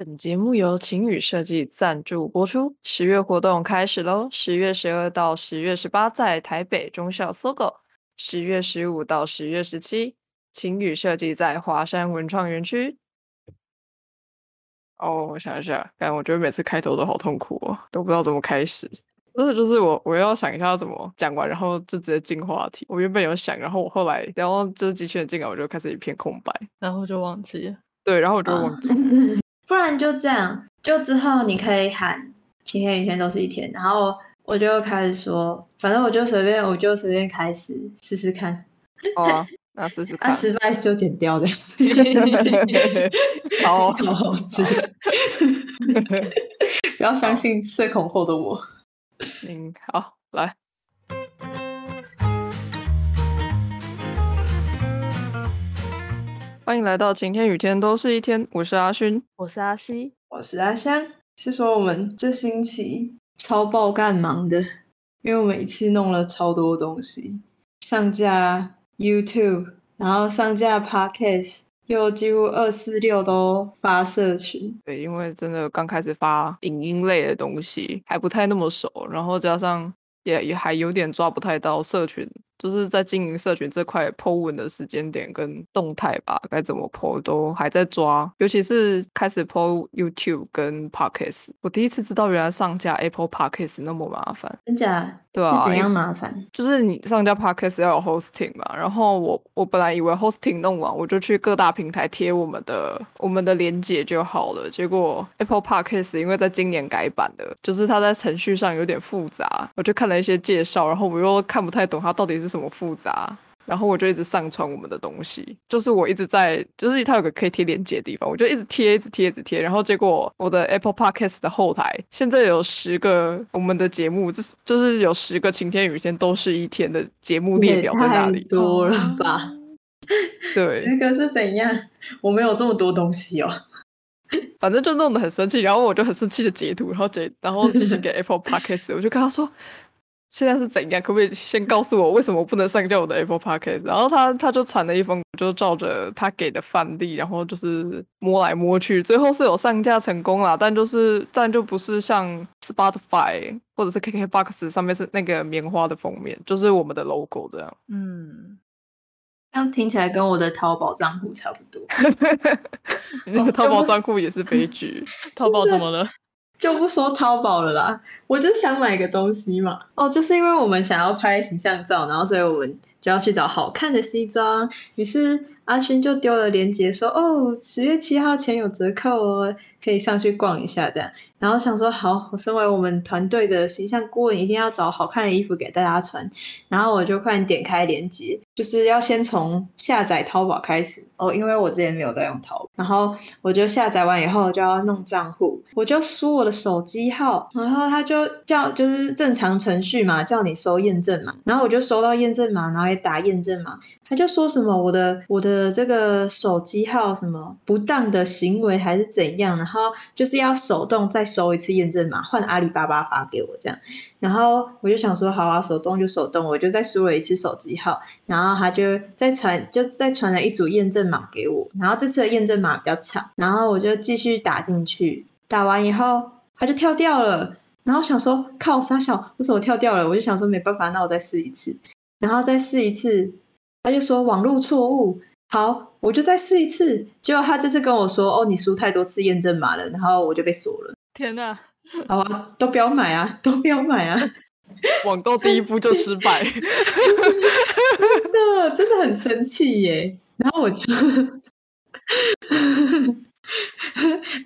本节目由晴雨设计赞助播出。十月活动开始喽！十月十二到十月十八在台北中校搜狗，十月十五到十月十七晴雨设计在华山文创园区。哦，我想一下，但我觉得每次开头都好痛苦哦，都不知道怎么开始。真的就是我，我要想一下怎么讲完，然后就直接进话题。我原本有想，然后我后来，然后就是机器人进来，我就开始一片空白，然后就忘记了。对，然后我就忘记。不然就这样，就之后你可以喊“晴天雨天都是一天”，然后我就开始说，反正我就随便，我就随便开始试试看。哦，那试试 看。啊，失败就剪掉的。好 好吃。不要相信社恐后的我。嗯，好，来。欢迎来到晴天雨天都是一天，我是阿勋，我是阿西，我是阿香。是说我们这星期超爆干忙的，因为我们一次弄了超多东西，上架 YouTube，然后上架 Podcast，又几乎二四六都发社群。对，因为真的刚开始发影音类的东西还不太那么熟，然后加上也也还有点抓不太到社群。就是在经营社群这块 po 文的时间点跟动态吧，该怎么 po 都还在抓，尤其是开始 po YouTube 跟 Podcast，我第一次知道原来上架 Apple Podcast 那么麻烦，真假？对啊，是怎样麻烦？就是你上架 Podcast 要有 hosting 嘛，然后我我本来以为 hosting 弄完我就去各大平台贴我们的我们的连接就好了，结果 Apple Podcast 因为在今年改版的，就是它在程序上有点复杂，我就看了一些介绍，然后我又看不太懂它到底是。什么复杂？然后我就一直上传我们的东西，就是我一直在，就是它有个可以贴链接的地方，我就一直贴，一直贴，一直贴。然后结果我的 Apple Podcast 的后台现在有十个我们的节目，这是就是有十个晴天雨天都是一天的节目列表在那里，多了吧？对，十个是怎样？我没有这么多东西哦。反正就弄得很生气，然后我就很生气的截图，然后截，然后继续给 Apple Podcast，我就跟他说。现在是怎样？可不可以先告诉我为什么不能上架我的 Apple Podcast？然后他他就传了一封，就照着他给的范例，然后就是摸来摸去，最后是有上架成功了，但就是但就不是像 Spotify 或者是 KKBox 上面是那个棉花的封面，就是我们的 logo 这样。嗯，这样听起来跟我的淘宝账户差不多。那个淘宝账户也是悲剧。淘宝怎么了？就不说淘宝了啦，我就想买个东西嘛。哦，就是因为我们想要拍形象照，然后所以我们就要去找好看的西装，于是。阿勋就丢了链接，说：“哦，十月七号前有折扣哦，可以上去逛一下。”这样，然后想说：“好，我身为我们团队的形象顾问，一定要找好看的衣服给大家穿。”然后我就快点点开链接，就是要先从下载淘宝开始哦，因为我之前没有在用淘。然后我就下载完以后就要弄账户，我就输我的手机号，然后他就叫就是正常程序嘛，叫你收验证码，然后我就收到验证码，然后也打验证码。他就说什么我的我的这个手机号什么不当的行为还是怎样，然后就是要手动再收一次验证码，换阿里巴巴发给我这样，然后我就想说好啊，手动就手动，我就再输了一次手机号，然后他就再传就再传了一组验证码给我，然后这次的验证码比较长，然后我就继续打进去，打完以后他就跳掉了，然后想说靠傻小为什么跳掉了？我就想说没办法，那我再试一次，然后再试一次。他就说网络错误，好，我就再试一次。结果他这次跟我说：“哦，你输太多次验证码了。”然后我就被锁了。天哪！好啊，都不要买啊，都不要买啊！网购第一步就失败，真的真的很生气耶。然后我就，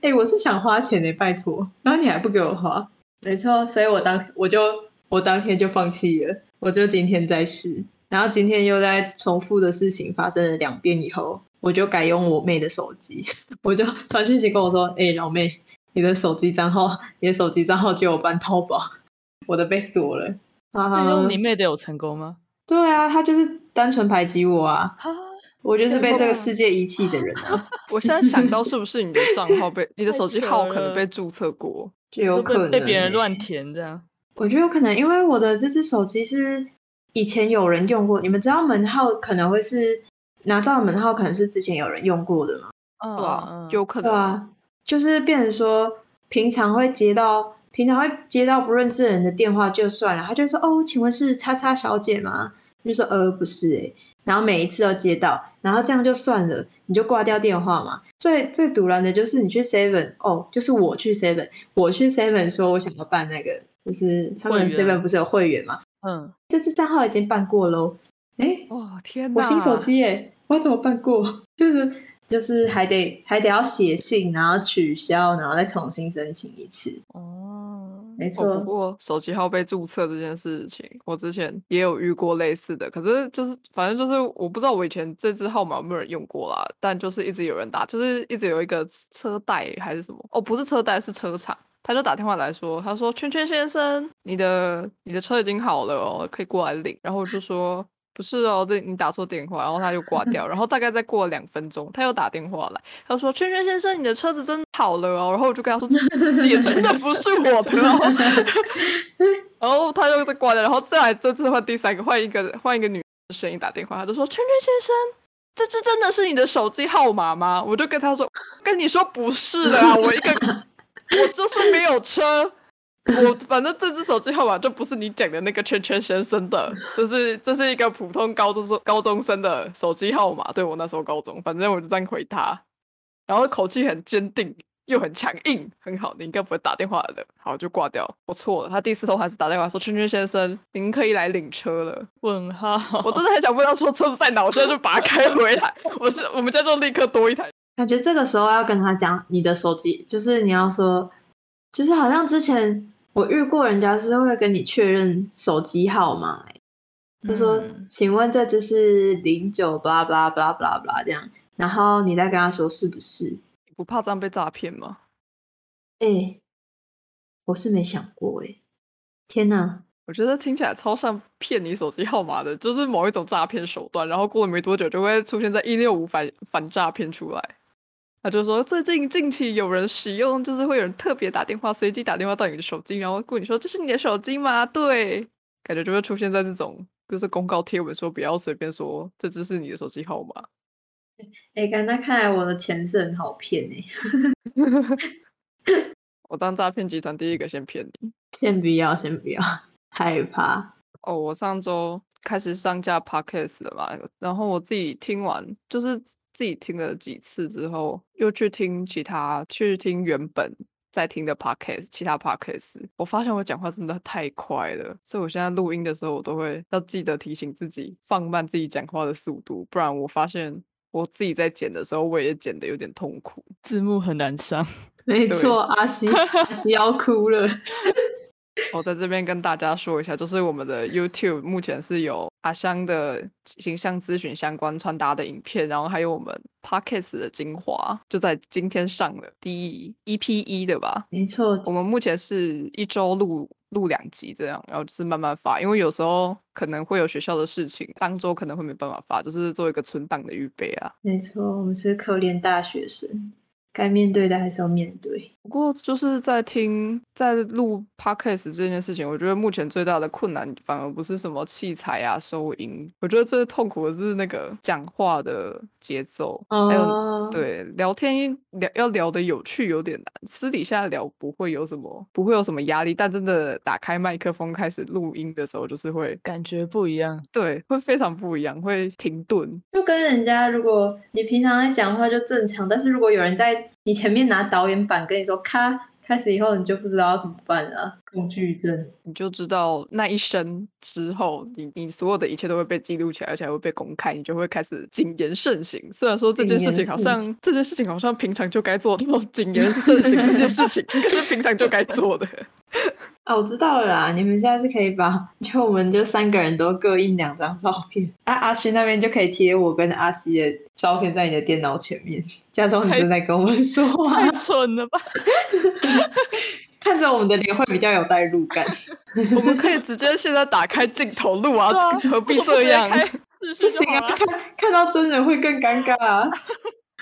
哎，我是想花钱的，拜托，然后你还不给我花，没错，所以我当我就我当天就放弃了，我就今天再试。然后今天又在重复的事情发生了两遍以后，我就改用我妹的手机，我就传讯息跟我说：“哎，老妹，你的手机账号，你的手机账号借我办淘宝，我的被锁了。”那用你妹的有成功吗？对啊，她就是单纯排挤我啊！我就是被这个世界遗弃的人啊！我现在想到是不是你的账号被 你的手机号可能被注册过，就有可能被别人乱填这样。我觉得有可能，因为我的这只手机是。以前有人用过，你们知道门号可能会是拿到门号，可能是之前有人用过的吗？对啊，有可能啊，就是变成说，平常会接到平常会接到不认识的人的电话就算了，他就说哦，请问是叉叉小姐吗？就说呃不是诶、然后每一次都接到，然后这样就算了，你就挂掉电话嘛。最最堵然的就是你去 Seven 哦，就是我去 Seven，我去 Seven 说我想要办那个，就是他们 Seven 不是有会员嘛？嗯，这支账号已经办过喽。哎，哇天哪！我新手机耶，我怎么办过？就是就是还得还得要写信，然后取消，然后再重新申请一次。哦，哦，没错，不过手机号被注册这件事情，我之前也有遇过类似的，可是就是反正就是我不知道我以前这支号码有没有人用过啦，但就是一直有人打，就是一直有一个车贷还是什么，哦，不是车贷是车厂，他就打电话来说，他说圈圈先生，你的你的车已经好了哦，可以过来领，然后我就说。不是哦，这你打错电话，然后他就挂掉，然后大概再过了两分钟，他又打电话来，他说：“圈圈先生，你的车子真好了哦。”然后我就跟他说：“这也真的不是我的哦。”然后他又再挂掉，然后再来这次换第三个，换一个换一个女的声音打电话，他就说：“圈圈先生，这这真的是你的手机号码吗？”我就跟他说：“跟你说不是的啊，我一个我就是没有车。”我反正这只手机号码就不是你讲的那个圈圈先生的，这是这是一个普通高中生高中生的手机号码。对我那时候高中，反正我就这样回他，然后口气很坚定又很强硬，很好，你应该不会打电话的。好，就挂掉，我错了。他第四通还是打电话说：“圈圈先生，您可以来领车了。问号，”我真的很想问他说车子在哪，我现在就把它开回来。我是我们家就立刻多一台。感觉这个时候要跟他讲你的手机，就是你要说，就是好像之前我遇过人家是会跟你确认手机号码、欸，就说、嗯请问这只是零九 blah blah blah blah blah 这样，然后你再跟他说是不是？你不怕这样被诈骗吗？哎、我是没想过哎、天哪！我觉得听起来超像骗你手机号码的，就是某一种诈骗手段。然后过了没多久，就会出现在一六五反反诈骗出来。他就说，最近近期有人使用，就是会有人特别打电话，随机打电话到你的手机，然后问你说：“这是你的手机吗？”对，感觉就会出现在这种就是公告贴文说不要随便说这只是你的手机号码。哎、干那看来我的钱是很好骗哎、我当诈骗集团第一个先骗你。先不要，先不要，害怕。哦，我上周开始上架 podcast 了嘛，然后我自己听完，就是自己听了几次之后，又去听其他，去听原本在听的 podcast，其他 podcast，我发现我讲话真的太快了，所以我现在录音的时候，我都会要记得提醒自己放慢自己讲话的速度，不然我发现我自己在剪的时候，我也剪得有点痛苦。字幕很难上。对没错，阿西阿西要哭了。我在这边跟大家说一下，就是我们的 YouTube 目前是有阿香的形象咨询相关穿搭的影片，然后还有我们 Podcast 的精华，就在今天上了第 EP 一的吧。没错，我们目前是一周录录两集这样，然后就是慢慢发，因为有时候可能会有学校的事情，当周可能会没办法发，就是做一个存档的预备啊。没错，我们是可怜大学生，该面对的还是要面对。不过就是在听在录 podcast 这件事情，我觉得目前最大的困难反而不是什么器材啊、收音，我觉得最痛苦的是那个讲话的节奏，还有哦，对聊天聊要聊的有趣有点难，私底下聊不会有什么不会有什么压力，但真的打开麦克风开始录音的时候，就是会感觉不一样，对会非常不一样，会停顿。就跟人家，如果你平常在讲话就正常，但是如果有人在你前面拿导演板跟你说“咔”，开始以后你就不知道要怎么办了，恐惧症。你就知道那一生之后，你你所有的一切都会被记录起来，而且还会被公开，你就会开始谨言慎行。虽然说这件事情好像这件事情好像平常就该做的，谨言慎行这件事情可是平常就该做的。啊，我知道了啦，你们下次可以把，就我们就三个人都各印两张照片，啊，阿勋那边就可以贴我跟阿西的照片在你的电脑前面，假装你正在跟我们说话太，蠢了吧？看着我们的脸会比较有代入感。我们可以直接现在打开镜头录啊，啊何必这样？不行啊，看看到真人会更尴尬、啊。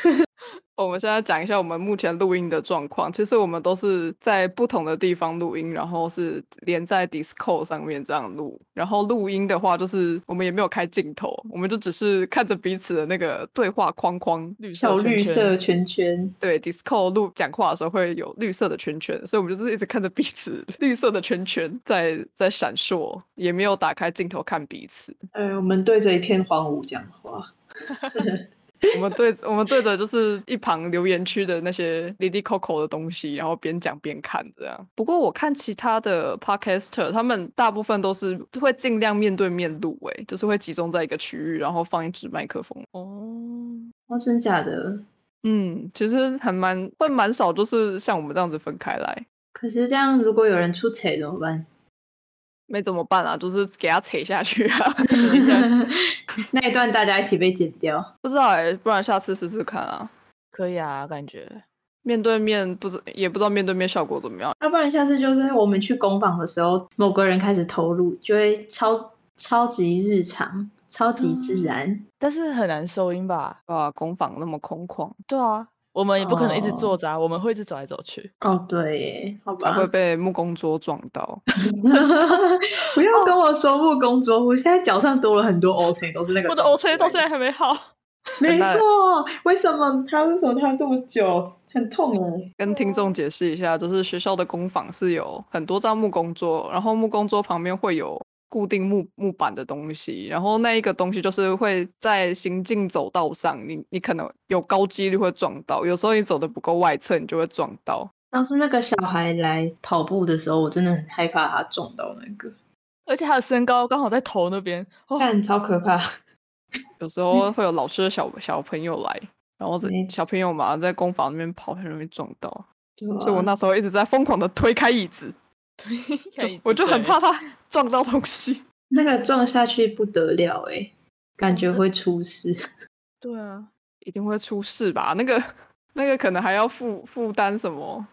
我们现在讲一下我们目前录音的状况。其实我们都是在不同的地方录音，然后是连在 Discord 上面这样录。然后录音的话，就是我们也没有开镜头，我们就只是看着彼此的那个对话框框。绿小色圈圈绿色圈圈，对 Discord 录讲话的时候会有绿色的圈圈，所以我们就是一直看着彼此绿色的圈圈在在闪烁，也没有打开镜头看彼此。呃，我们对着一片荒芜讲话。我们对我们对着就是一旁留言区的那些 Lady Coco 的东西，然后边讲边看这样。不过我看其他的 Podcaster，他们大部分都是会尽量面对面录，诶，就是会集中在一个区域，然后放一支麦克风。哦，哦，真假的？嗯，其实还蛮会蛮少，就是像我们这样子分开来。可是这样，如果有人出彩怎么办？没怎么办啊，就是给他扯下去啊。那一段大家一起被剪掉。不知道哎、不然下次试试看啊。可以啊，感觉面对面不知也不知道面对面效果怎么样。要不然下次就是我们去工坊的时候，某个人开始投入，就会超超级日常、超级自然。但是很难收音吧？啊，工坊那么空旷，对啊，我们也不可能一直哦坐着啊，我们会一直走来走去。哦，对耶，好吧还。会被木工桌撞到。不要跟我说木工桌，我现在脚上多了很多 O C，都是那个。我的 O C 到现在。还没好。没错，为什么他为什么他这么久？很痛哎。跟听众解释一下，就是学校的工坊是有很多张木工桌，然后木工桌旁边会有固定木木板的东西，然后那一个东西就是会在行进走道上，你你可能有高几率会撞到，有时候你走的不够外侧，你就会撞到。当时那个小孩来跑步的时候，我真的很害怕他撞到那个，而且他的身高刚好在头那边，哦，看超可怕。有时候 会有老师的小小朋友来，然后这小朋友嘛在工坊那边跑，很容易撞到，对啊所以我那时候一直在疯狂的推开椅子 我就很怕他撞到东西。那个撞下去不得了哎，感觉会出事。对啊，一定会出事吧？那个那个可能还要负负担什么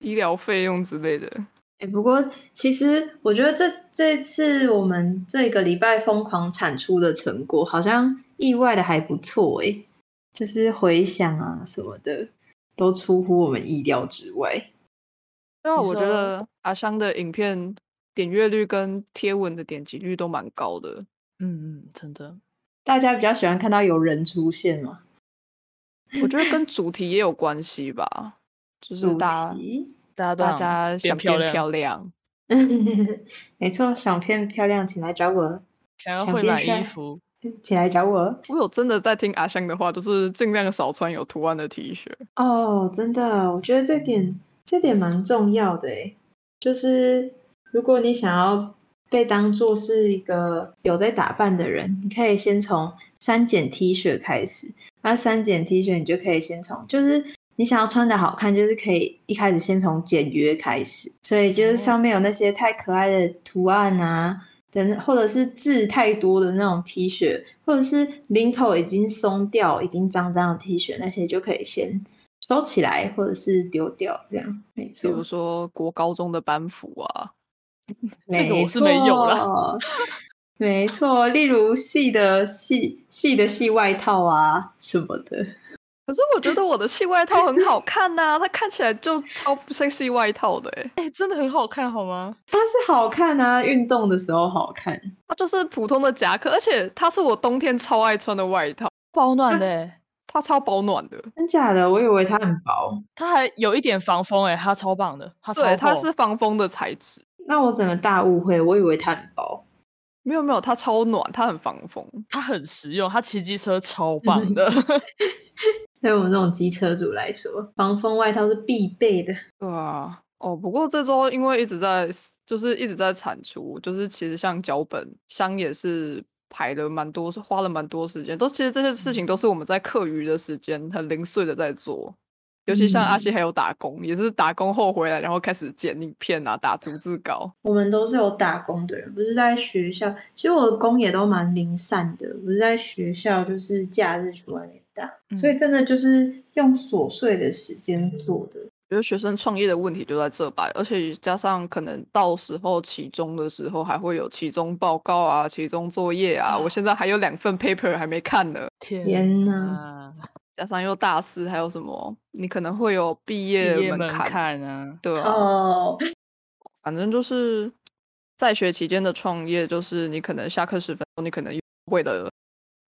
医疗费用之类的。哎、不过其实我觉得这这次我们这个礼拜疯狂产出的成果，好像意外的还不错哎，就是回想啊什么的，都出乎我们意料之外。对啊，我觉得阿香的影片点阅率跟贴文的点击率都蛮高的。嗯嗯，真的，大家比较喜欢看到有人出现嘛？我觉得跟 主题也有关系吧，就是主大大大家都想变家想漂亮，变漂亮。没错，想变漂亮，请来找我，想要想会买衣服，请来找我。我有真的在听阿香的话，就是尽量少穿有图案的 T 恤。哦，真的，我觉得这点这点蛮重要的诶，就是如果你想要被当做是一个有在打扮的人，你可以先从三减 T 恤开始。那三减 T 恤，你就可以先从就是你想要穿的好看，就是可以一开始先从简约开始。所以就是上面有那些太可爱的图案啊。等，或者是字太多的那种 T 恤，或者是领口已经松掉、已经脏脏的 T 恤，那些就可以先收起来，或者是丢掉，这样没比如错，说国高中的班服啊，没个我是没有啦错，没错。例如细的细细的细外套啊什么的，可是我觉得我的细外套很好看呐、它看起来就超不像细外套的哎、哎、真的很好看，好吗？它是好看啊，运动的时候好看。它就是普通的夹克，而且它是我冬天超爱穿的外套，保暖的、欸，它超保暖的。真假的？我以为它很薄，它还有一点防风、欸，哎，它超棒的，它对，它是防风的材质。那我整个大误会，我以为它很薄。没有没有，它超暖，它很防风。它很实用，它骑机车超棒的。对我们这种机车主来说，防风外套是必备的。对啊，哦，不过这周因为一直在就是一直在产出，就是其实像脚本箱也是排了蛮多，是花了蛮多时间，都其实这些事情都是我们在课余的时间很零碎的在做。尤其像阿嗯西还有打工，也是打工后回来，然后开始剪影片啊，打逐字稿。我们都是有打工的人，不是在学校。其实我的工也都蛮零散的，不是在学校，就是假日去外面打，所以真的就是用琐碎的时间做的。觉得学生创业的问题就在这吧，而且加上可能到时候期中的时候还会有期中报告啊、期中作业啊。我现在还有两份 paper 还没看呢。天天哪哪！加上又大四，还有什么？你可能会有毕毕业业门槛啊，对啊，哦，反正就是在学期间的创业，就是你可能下课十分钟，你可能为了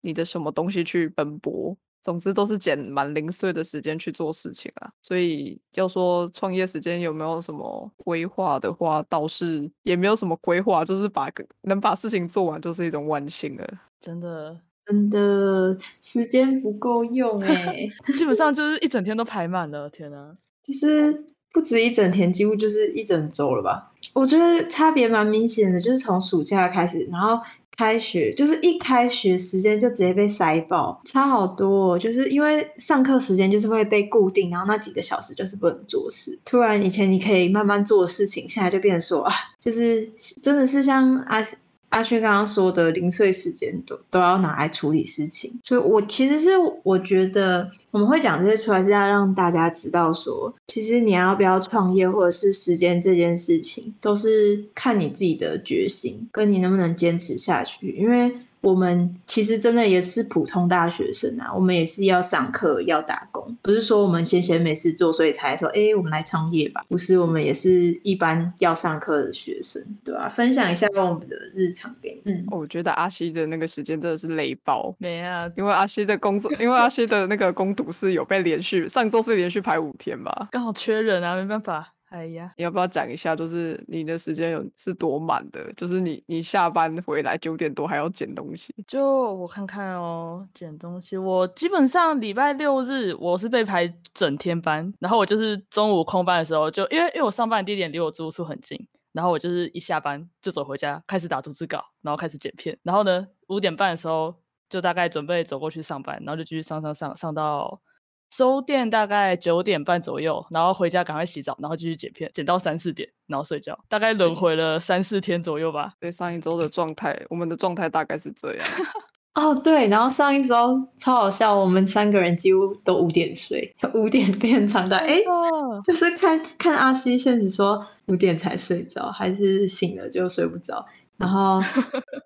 你的什么东西去奔波。总之都是捡蛮零碎的时间去做事情啊，所以要说创业时间有没有什么规划的话，倒是也没有什么规划，就是把能把事情做完就是一种万幸了。真的，真的时间不够用哎、基本上就是一整天都排满了，天哪！就是不止一整天，几乎就是一整周了吧。我觉得差别蛮明显的，就是从暑假开始，然后开学，就是一开学时间就直接被塞爆，差好多、哦。就是因为上课时间就是会被固定，然后那几个小时就是不能做事。突然以前你可以慢慢做事情，现在就变成说啊，就是真的是像啊阿轩刚刚说的，零碎时间都都要拿来处理事情，所以我其实是我觉得我们会讲这些出来，是要让大家知道说，其实你要不要创业或者是时间这件事情，都是看你自己的决心，跟你能不能坚持下去，因为。我们其实真的也是普通大学生啊，我们也是要上课要打工，不是说我们闲闲没事做，所以才说，哎，我们来创业吧。不是，我们也是一般要上课的学生，对吧、分享一下我们的日常给你。嗯，我觉得阿西的那个时间真的是累爆，没啊，因为阿西的工作，因为阿西的那个攻读是有被连续，上周是连续排五天吧。刚好缺人啊，没办法。哎呀，你要不要讲一下，就是你的时间有是多满的？就是你你下班回来九点多还要捡东西，就我看看哦，捡东西。我基本上礼拜六日我是被排整天班，然后我就是中午空班的时候就，因为因为我上班的地点离我住宿很近，然后我就是一下班就走回家，开始打逐字稿，然后开始剪片。然后呢，五点半的时候就大概准备走过去上班，然后就继续上上上上到。收店大概九点半左右，然后回家赶快洗澡，然后继续剪片，剪到三四点，然后睡觉，大概轮回了三四天左右吧。对上一周的状态，我们的状态大概是这样。哦，对，然后上一周超好笑，我们三个人几乎都五点睡，五点变长到哎，哦，就是看看阿西现实说五点才睡着，还是醒了就睡不着。然后，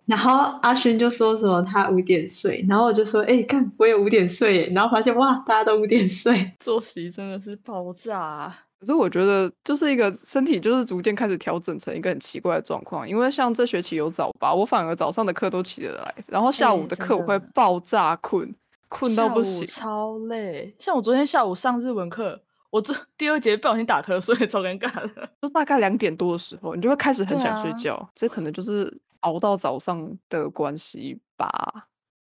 然后阿勋就说什么他五点睡，然后我就说，哎、看我也五点睡耶，然后发现哇，大家都五点睡，作息真的是爆炸、啊。可是我觉得就是一个身体就是逐渐开始调整成一个很奇怪的状况，因为像这学期有早八，我反而早上的课都起得来，然后下午的课我会爆炸困，困到不行。超累。像我昨天下午上日文课，我这第二节不小心打瞌睡，超尴尬的。就大概两点多的时候，你就会开始很想睡啊觉，这可能就是熬到早上的关系吧。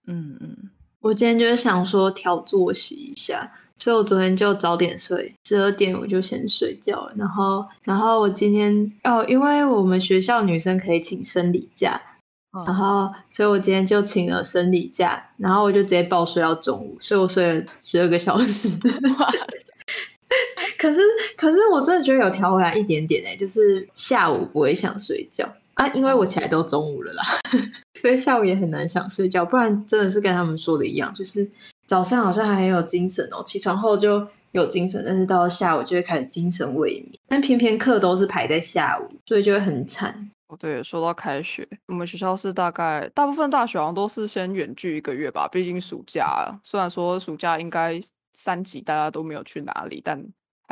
嗯嗯，我今天就是想说调作息一下，所以我昨天就早点睡，十二点我就先睡觉了。然后，然后我今天哦，因为我们学校女生可以请生理假，嗯然后所以我今天就请了生理假，然后我就直接暴睡到中午，所以我睡了十二个小时。可是，可是我真的觉得有调回来一点点诶、就是下午不会想睡觉。啊，因为我起来都中午了啦，所以下午也很难想睡觉，不然真的是跟他们说的一样，就是早上好像还很有精神哦，起床后就有精神，但是到了下午就会开始精神萎靡，但偏偏课都是排在下午，所以就会很惨。哦，对，说到开学，我们学校是大概大部分大学好像都是先远距一个月吧，毕竟暑假啊，虽然说暑假应该三级大家都没有去哪里，但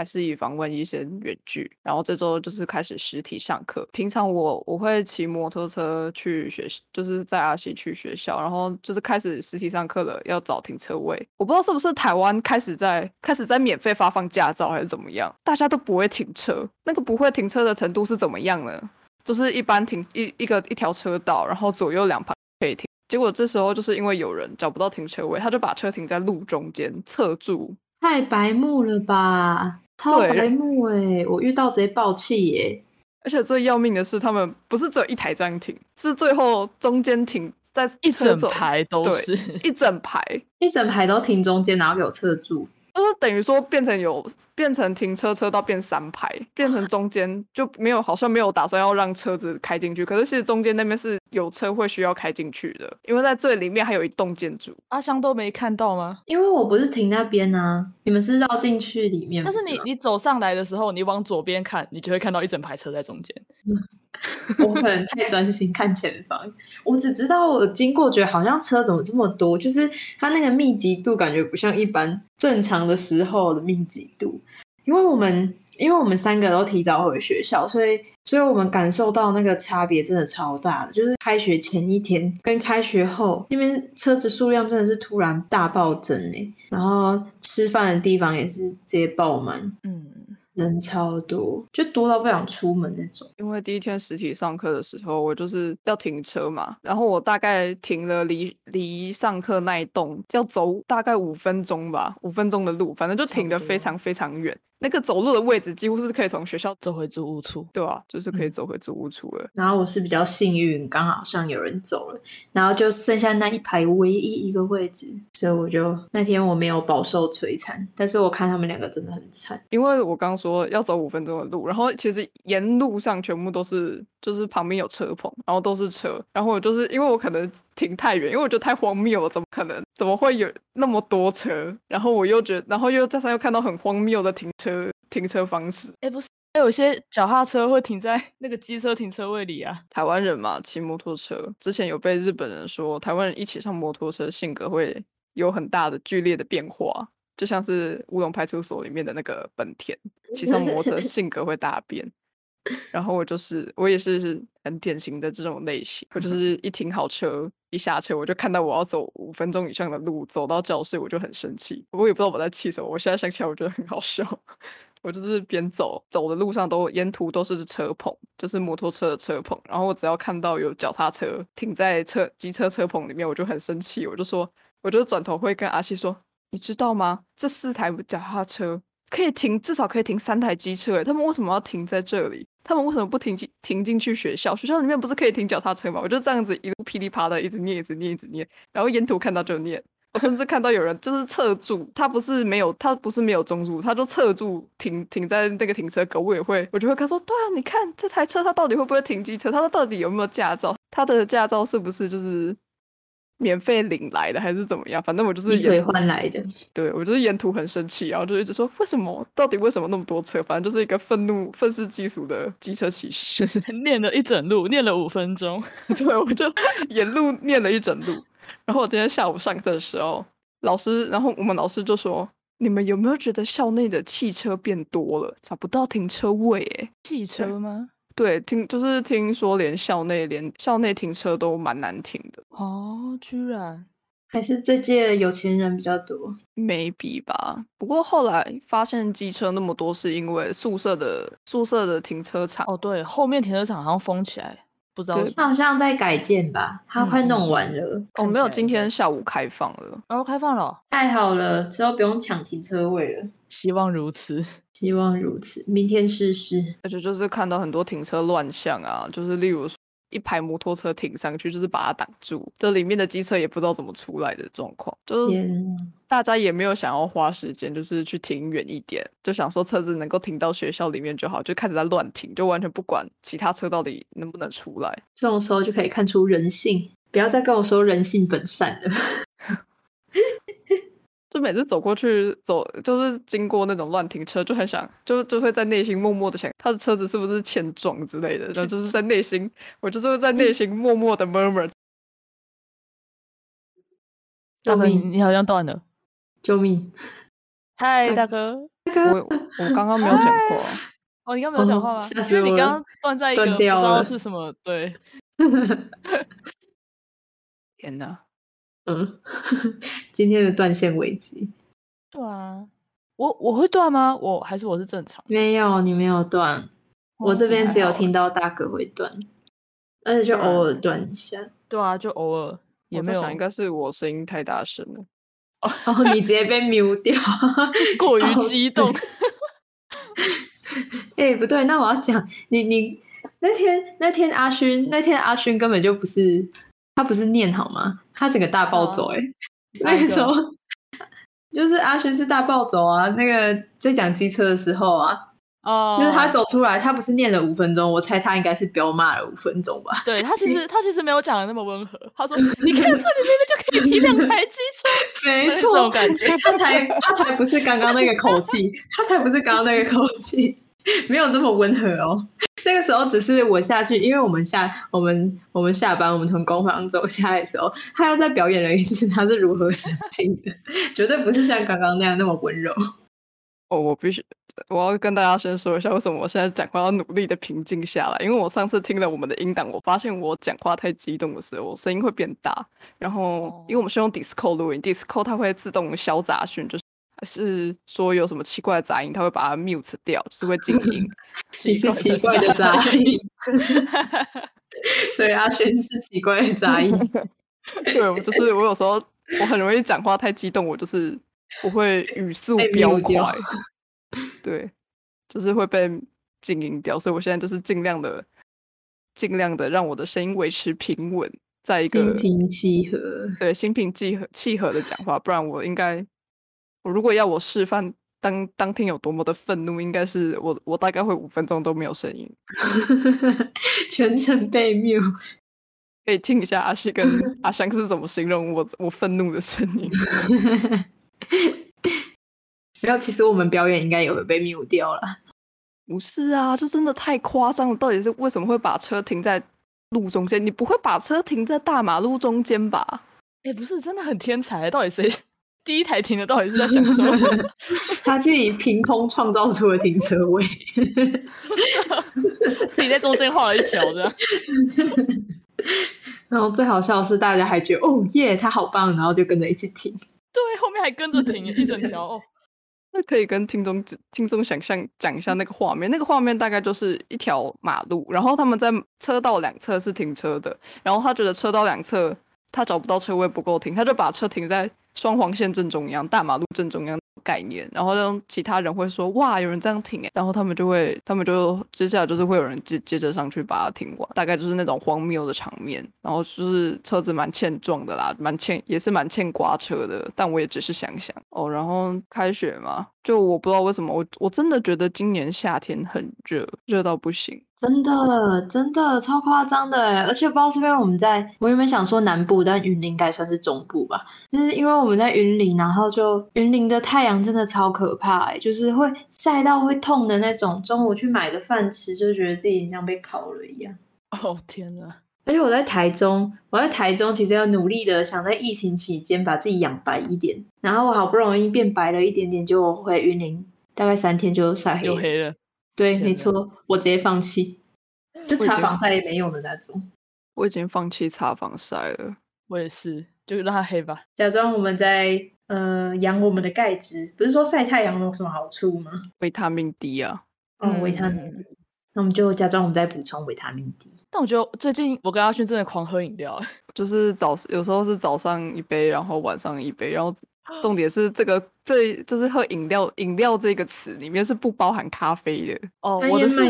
还是以防万一先远距。然后这周就是开始实体上课。平常我我会骑摩托车去学，就是在阿西去学校，然后就是开始实体上课了，要找停车位。我不知道是不是台湾开始在开始在免费发放驾照还是怎么样，大家都不会停车。那个不会停车的程度是怎么样呢？就是一般停一一个一条车道，然后左右两旁可以停。结果这时候就是因为有人找不到停车位，他就把车停在路中间侧住。太白目了吧，超对白目哎！我遇到直接爆气耶。而且最要命的是，他们不是只有一台这样停，是最后中间停在一整排都对是。一整排，一整排都停中间，然后有侧柱，就是等于说变成有变成停车车道变三排，变成中间就没有好像没有打算要让车子开进去，可是其实中间那边是有车会需要开进去的，因为在最里面还有一栋建筑。阿香都没看到吗？因为我不是停那边啊，你们是绕进去里面，但是你你走上来的时候，你往左边看，你就会看到一整排车在中间。我可能太专心看前方，我只知道我经过，觉得好像车怎么这么多，就是它那个密集度感觉不像一般正常的时候的密集度，因为我们因为我们三个都提早回学校，所以所以我们感受到那个差别真的超大的，就是开学前一天跟开学后那边车子数量真的是突然大暴增哎，然后吃饭的地方也是直接爆满，嗯，人超多，就多到不想出门那种。因为第一天实体上课的时候，我就是要停车嘛，然后我大概停了离离上课那一栋要走大概五分钟吧，五分钟的路，反正就停的非常非常远。那个走路的位置几乎是可以从学校走回租屋处。对啊，就是可以嗯走回租屋处了。然后我是比较幸运，刚好像有人走了，然后就剩下那一排唯一一个位置，所以我就那天我没有饱受摧残，但是我看他们两个真的很惨。因为我刚说要走五分钟的路，然后其实沿路上全部都是，就是旁边有车棚，然后都是车，然后我就是因为我可能停太远，因为我觉得太荒谬了，怎么可能？怎么会有那么多车？然后我又觉得，然后又加上又看到很荒谬的停车停车方式。哎，不是，有些脚踏车会停在那个机车停车位里啊。台湾人嘛，骑摩托车，之前有被日本人说，台湾人一起上摩托车，性格会有很大的剧烈的变化，就像是乌龙派出所里面的那个本田，骑上摩托车 性格会大变。然后我就是我也是很典型的这种类型，我就是一停好车，一下车我就看到我要走五分钟以上的路，走到教室我就很生气，我也不知道我在气什么，我现在想起来我觉得很好笑。我就是边走走的路上都沿途都是车棚，就是摩托车的车棚。然后我只要看到有脚踏车停在车机车车棚里面，我就很生气，我就说，我就转头会跟阿西说，你知道吗？这四台脚踏车可以停，至少可以停三台机车，诶，他们为什么要停在这里？他们为什么不停进停进去学校？学校里面不是可以停脚踏车吗？我就这样子一路噼里啪啦一直念，一直念，一直念，然后沿途看到就念。我甚至看到有人就是侧住，他不是没有，他不是没有中柱，他就侧住停停在那个停车格，我也会，我就会跟他说，对啊，你看这台车，它到底会不会停机车？它到底有没有驾照？它的驾照是不是就是免费领来的，还是怎么样？反正我就是鸡腿沿换来的，对我就是沿途很生气，然后就一直说为什么？到底为什么那么多车？反正就是一个愤怒、愤世嫉俗的机车骑士。念了一整路，念了五分钟。对，我就沿路念了一整路。然后我今天下午上课的时候，老师，然后我们老师就说：“你们有没有觉得校内的汽车变多了，找不到停车位？”哎，汽车吗？对，听就是听说连校内连校内停车都蛮难停的哦，居然还是这届有钱人比较多。，maybe 吧。不过后来发现机车那么多，是因为宿舍的宿舍的停车场哦，对，后面停车场好像封起来，不知道他好像在改建吧，他快弄完了。哦，没有，今天下午开放了。哦开放了哦，太好了，之后不用抢停车位了。希望如此。希望如此，明天试试。而且就是看到很多停车乱象啊，就是例如说一排摩托车停上去，就是把它挡住，这里面的机车也不知道怎么出来的状况，就是，大家也没有想要花时间，就是去停远一点，就想说车子能够停到学校里面就好，就开始在乱停，就完全不管其他车到底能不能出来。这种时候就可以看出人性。不要再跟我说人性本善了。就每次走过去走，就是经过那种乱停车，就很想，就就会在内心默默的想，他的车子是不是欠撞之类的，然后就是在内心，我就是会在内心默默的 murmur，大哥，你！你好像断了。救命！嗨，对大哥。我我刚刚没有讲话。哦，你刚刚没有讲哦话吗？吓死我了因为你刚刚断在一个不知断掉道了是什么，对，天哪！嗯，今天的断线危机对啊。我我会断吗？我还是我是正常？没有，你没有断。我这边只有听到大哥会断，而且就偶尔断一下。对啊，就偶尔也没有我在想，应该是我声音太大声了。然后你直接被 mute 掉，过于激动。哎、不对，那我要讲你你那天那天阿勋那天阿勋根本就不是他不是念好吗？他整个大暴走哎、那个时候就是阿轩是大暴走啊，那个在讲机车的时候啊，哦，就是他走出来，他不是念了五分钟，我猜他应该是彪骂了五分钟吧。对他其实 他其实没有讲的那么温和，他说：“你看这里明明就可以停两台机车。”没这种感觉他才他才不是刚刚那个口气，他才不是刚刚那个口气。没有这么温和哦。那个时候只是我下去，因为我们下我们我们下班，我们从工坊走下来的时候，他又在表演了一次他是如何生气的，绝对不是像刚刚那样那么温柔。哦，我必须，我要跟大家先说一下，为什么我现在讲话要努力的平静下来。因为我上次听了我们的音档，我发现我讲话太激动的时候，我声音会变大。然后，因为我们是用 Discord 录音，Discord 它会自动消杂讯，就是还是说有什么奇怪的杂音，他会把它 mute 掉，就是会静 音。你是奇怪的杂音，所以阿轩是奇怪的杂音。对，我就是我有时候我很容易讲话太激动，我就是我会语速飙快。对，就是会被静音掉，所以我现在就是尽量的、尽量的让我的声音维持平稳，在一个心平气和，对心平气和气和的讲话，不然我应该，我如果要我示范当当天有多么的愤怒，应该是我我大概会五分钟都没有声音，全程被 mute，可以听一下阿西跟阿香是怎么形容我我愤怒的声音。没有，其实我们表演应该也会被 mute 掉了。不是啊，就真的太夸张了。到底是为什么会把车停在路中间？你不会把车停在大马路中间吧？哎，不是，真的很天才。到底谁第一台停的？到底是在想什么？他自己凭空创造出了停车位，自己在中间画了一条的。然后最好笑的是，大家还觉得哦耶，他好棒，然后就跟着一起停。对，后面还跟着停一整条哦。那可以跟听众听众想象讲一下那个画面，那个画面大概就是一条马路，然后他们在车道两侧是停车的，然后他觉得车道两侧他找不到车位不够停，他就把车停在双黄线正中央，大马路正中央。概念，然后让其他人会说哇，有人这样停哎，然后他们就会，他们就接下来就是会有人接接着上去把它停完，大概就是那种荒谬的场面，然后就是车子蛮欠撞的啦，蛮欠也是蛮欠刮车的，但我也只是想想哦，然后开学嘛，就我不知道为什么我我真的觉得今年夏天很热，热到不行。真的，真的超夸张的哎！而且不知道是不是我们在，我原本想说南部，但云林应该算是中部吧。就是因为我们在云林，然后就云林的太阳真的超可怕哎，就是会晒到会痛的那种。中午去买个饭吃，就觉得自己像被烤了一样。哦天哪！而且我在台中，我在台中其实要努力的想在疫情期间把自己养白一点。然后我好不容易变白了一点点，就回云林，大概三天就晒黑了。对，没错，我直接放弃，就擦防晒也没用的那种。我已经放弃擦防晒了，我也是，就让它黑吧。假装我们在呃养我们的钙质，不是说晒太阳有什么好处吗？维他命 D 啊，嗯，维他命 D。那我们就假装我们在补充维他命 D。但我觉得最近我跟阿勋真的狂喝饮料，就是早有时候是早上一杯，然后晚上一杯，然后。重点是这个，这就是喝饮料。饮料这个词里面是不包含咖啡的哦。我的是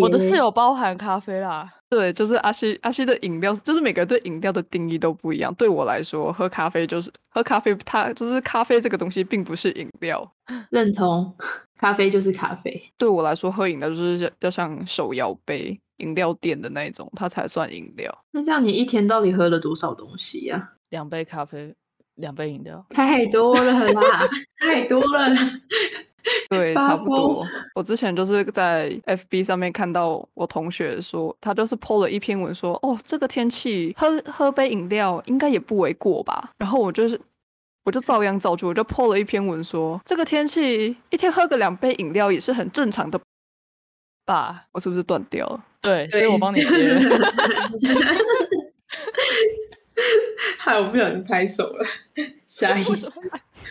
我的是有包含咖啡啦。对，就是阿西阿西的饮料，就是每个人对饮料的定义都不一样。对我来说，喝咖啡就是喝咖啡，它就是咖啡这个东西并不是饮料。认同，咖啡就是咖啡。对我来说，喝饮料就是要像手摇杯饮料店的那种，它才算饮料。那这样你一天到底喝了多少东西呀？两杯咖啡。两杯饮料太多了啦，太多了。对，差不多。我之前就是在 FB 上面看到我同学说，他就是 PO 了一篇文说，哦，这个天气喝喝杯饮料应该也不为过吧。然后我就是，我就照样照做，我就 PO 了一篇文说，这个天气一天喝个两杯饮料也是很正常的吧。我是不是断掉了？对，所以我帮你接。害我不小心拍手了，下意识。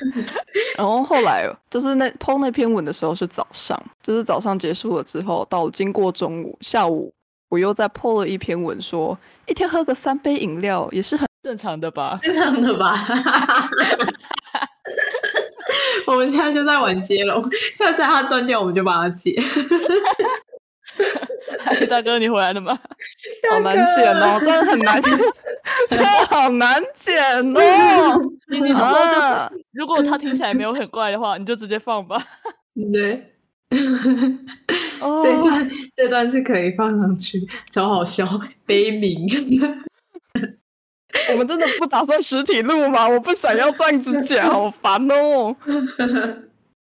然后后来就是那 PO 那篇文的时候是早上，就是早上结束了之后，到经过中午、下午，我又再 PO 了一篇文，说一天喝个三杯饮料也是很正常的吧？正常的吧？我们现在就在玩接龙，下次他断掉，我们就把它接。大哥，你回来了吗？好难剪哦，真的很难剪，真的好难剪哦。你你好，如果他听起来没有很怪的话，你就直接放吧。对，这段这段是可以放上去，超好笑，悲鸣。我们真的不打算实体录吗？我不想要这样子剪，好烦哦。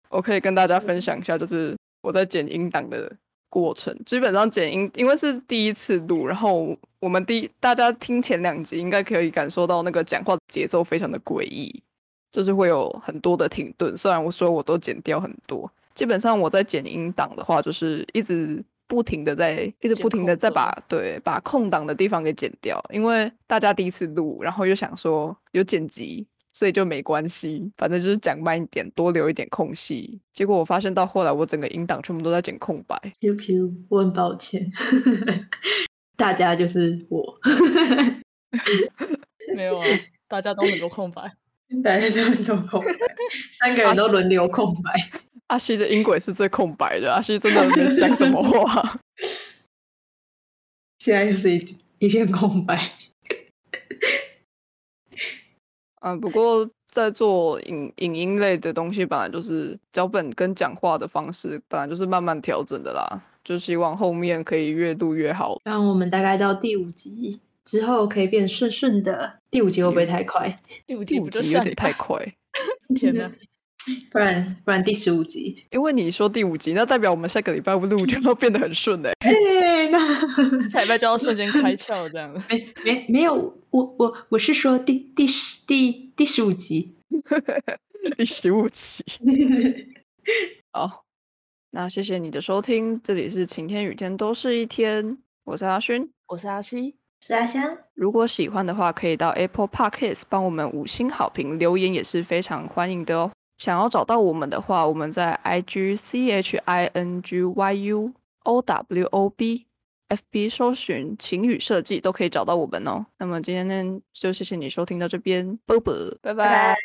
我可以跟大家分享一下，就是。我在剪音档的过程。基本上剪音，因为是第一次录，然后我们第大家听前两集应该可以感受到那个讲话节奏非常的诡异，就是会有很多的停顿。虽然我说我都剪掉很多，基本上我在剪音档的话，就是一直。不停的在，一直不停的在把对把空档的地方给剪掉，因为大家第一次录，然后又想说有剪辑，所以就没关系，反正就是讲慢一点，多留一点空隙。结果我发现到后来，我整个音档全部都在剪空白。Q Q，我很抱歉，大家就是我，没有啊，大家都很多空白，大家都很多空白，三个人都轮流空白。阿西的音轨是最空白的，阿西真的没讲什么话，现在就是一一片空白。嗯，不过在做影影音类的东西，本来就是脚本跟讲话的方式，本来就是慢慢调整的啦。就希望后面可以越录越好。让我们大概到第五集之后，可以变顺顺的。第五集会不会太快？第五集有点太快。天哪！不然不然第十五集，因为你说第五集，那代表我们下个礼拜录就要变得很顺哎。哎，那下礼拜就要瞬间开窍这样。没没没有，我我我是说第第十第第十五集，第十五集。好，那谢谢你的收听，这里是晴天雨天都是一天，我是阿勋，我是阿西，是阿香。如果喜欢的话，可以到 Apple Podcast 帮我们五星好评，留言也是非常欢迎的哦。想要找到我们的话，我们在 i g c h i n g y u o w o b f b 搜寻情侣设计都可以找到我们哦。那么今天呢，就谢谢你收听到这边，啵啵，拜拜。